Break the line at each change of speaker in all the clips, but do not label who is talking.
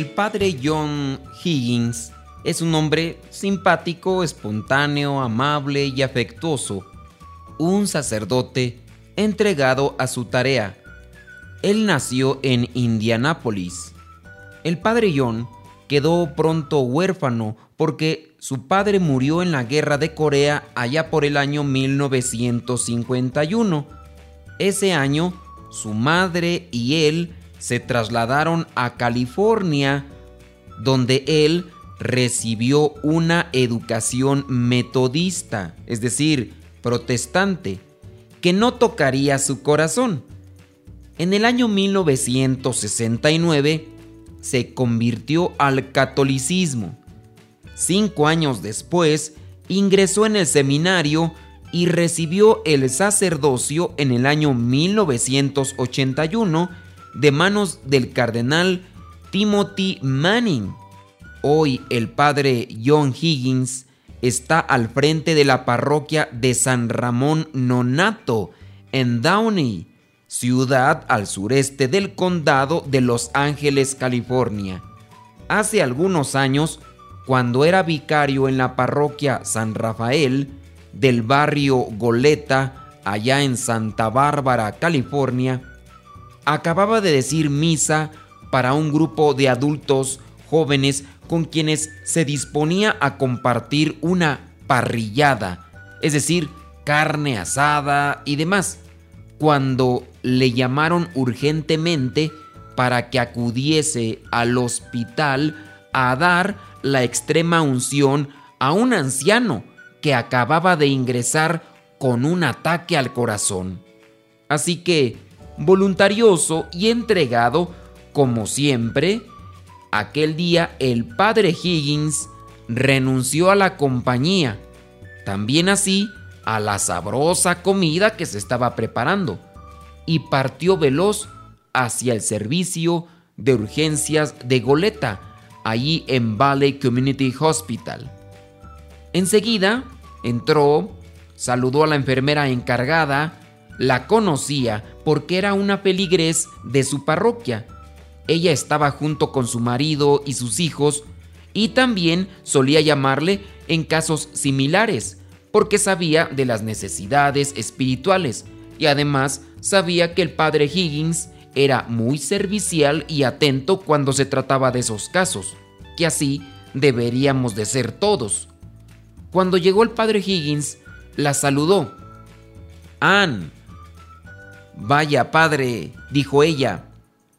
El padre John Higgins es un hombre simpático, espontáneo, amable y afectuoso, un sacerdote entregado a su tarea. Él nació en Indianápolis. El padre John quedó pronto huérfano porque su padre murió en la guerra de Corea allá por el año 1951. Ese año, su madre y él se trasladaron a California, donde él recibió una educación metodista, es decir, protestante, que no tocaría su corazón. En el año 1969 se convirtió al catolicismo. Cinco años después ingresó en el seminario y recibió el sacerdocio en el año 1981 de manos del cardenal Timothy Manning. Hoy el padre John Higgins está al frente de la parroquia de San Ramón Nonato en Downey, ciudad al sureste del condado de Los Ángeles, California. Hace algunos años, cuando era vicario en la parroquia San Rafael del barrio Goleta, allá en Santa Bárbara, California, acababa de decir misa para un grupo de adultos jóvenes con quienes se disponía a compartir una parrillada, es decir, carne asada y demás, cuando le llamaron urgentemente para que acudiese al hospital a dar la extrema unción a un anciano que acababa de ingresar con un ataque al corazón. Así que, voluntarioso y entregado, como siempre, aquel día el padre Higgins renunció a la compañía, también así a la sabrosa comida que se estaba preparando, y partió veloz hacia el servicio de urgencias de Goleta, allí en Valley Community Hospital. Enseguida entró, saludó a la enfermera encargada, la conocía porque era una peligrés de su parroquia. Ella estaba junto con su marido y sus hijos y también solía llamarle en casos similares porque sabía de las necesidades espirituales y además sabía que el padre Higgins era muy servicial y atento cuando se trataba de esos casos, que así deberíamos de ser todos. Cuando llegó el padre Higgins, la saludó. Ann, Vaya, padre, dijo ella,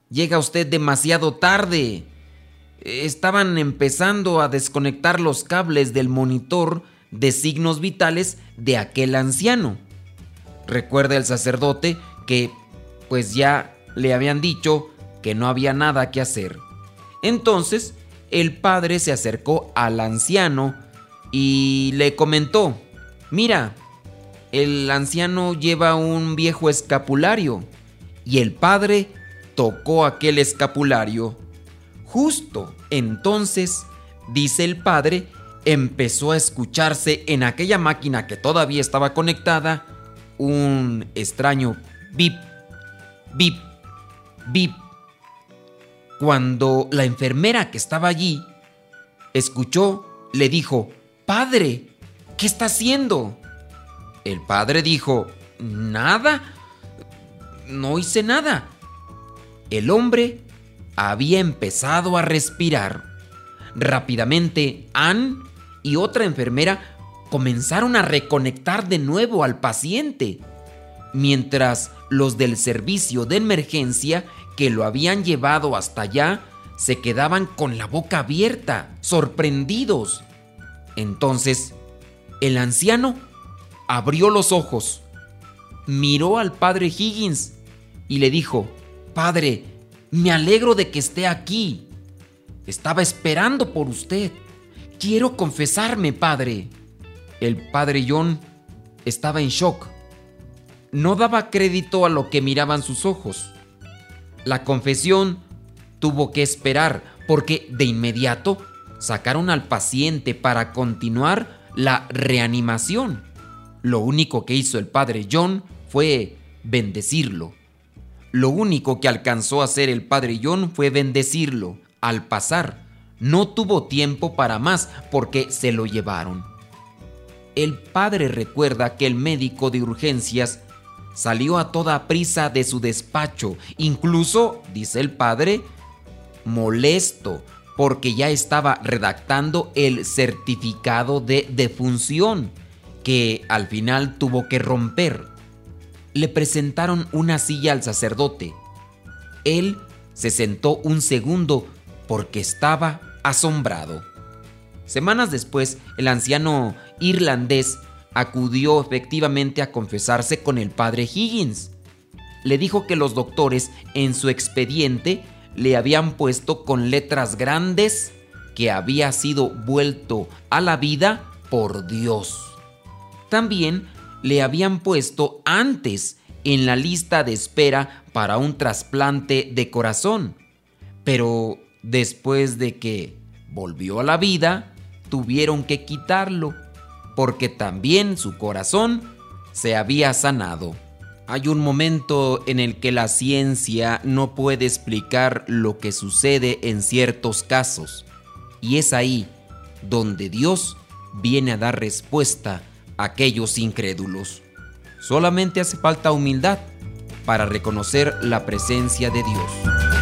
llega usted demasiado tarde. Estaban empezando a desconectar los cables del monitor de signos vitales de aquel anciano. Recuerda el sacerdote que pues ya le habían dicho que no había nada que hacer. Entonces el padre se acercó al anciano y le comentó, mira, el anciano lleva un viejo escapulario y el padre tocó aquel escapulario. Justo entonces, dice el padre, empezó a escucharse en aquella máquina que todavía estaba conectada un extraño bip, bip, bip. Cuando la enfermera que estaba allí escuchó, le dijo, Padre, ¿qué está haciendo? El padre dijo, nada, no hice nada. El hombre había empezado a respirar. Rápidamente, Ann y otra enfermera comenzaron a reconectar de nuevo al paciente, mientras los del servicio de emergencia que lo habían llevado hasta allá se quedaban con la boca abierta, sorprendidos. Entonces, el anciano abrió los ojos, miró al padre Higgins y le dijo, Padre, me alegro de que esté aquí. Estaba esperando por usted. Quiero confesarme, padre. El padre John estaba en shock. No daba crédito a lo que miraban sus ojos. La confesión tuvo que esperar porque de inmediato sacaron al paciente para continuar la reanimación. Lo único que hizo el padre John fue bendecirlo. Lo único que alcanzó a hacer el padre John fue bendecirlo. al pasar, no tuvo tiempo para más porque se lo llevaron. El padre recuerda que el médico de urgencias salió a toda prisa de su despacho, incluso, dice el padre, molesto porque ya estaba redactando el certificado de defunción que al final tuvo que romper. Le presentaron una silla al sacerdote. Él se sentó un segundo porque estaba asombrado. Semanas después, el anciano irlandés acudió efectivamente a confesarse con el padre Higgins. Le dijo que los doctores en su expediente le habían puesto con letras grandes que había sido vuelto a la vida por Dios. También le habían puesto antes en la lista de espera para un trasplante de corazón. Pero después de que volvió a la vida, tuvieron que quitarlo, porque también su corazón se había sanado. Hay un momento en el que la ciencia no puede explicar lo que sucede en ciertos casos, y es ahí donde Dios viene a dar respuesta aquellos incrédulos. Solamente hace falta humildad para reconocer la presencia de Dios.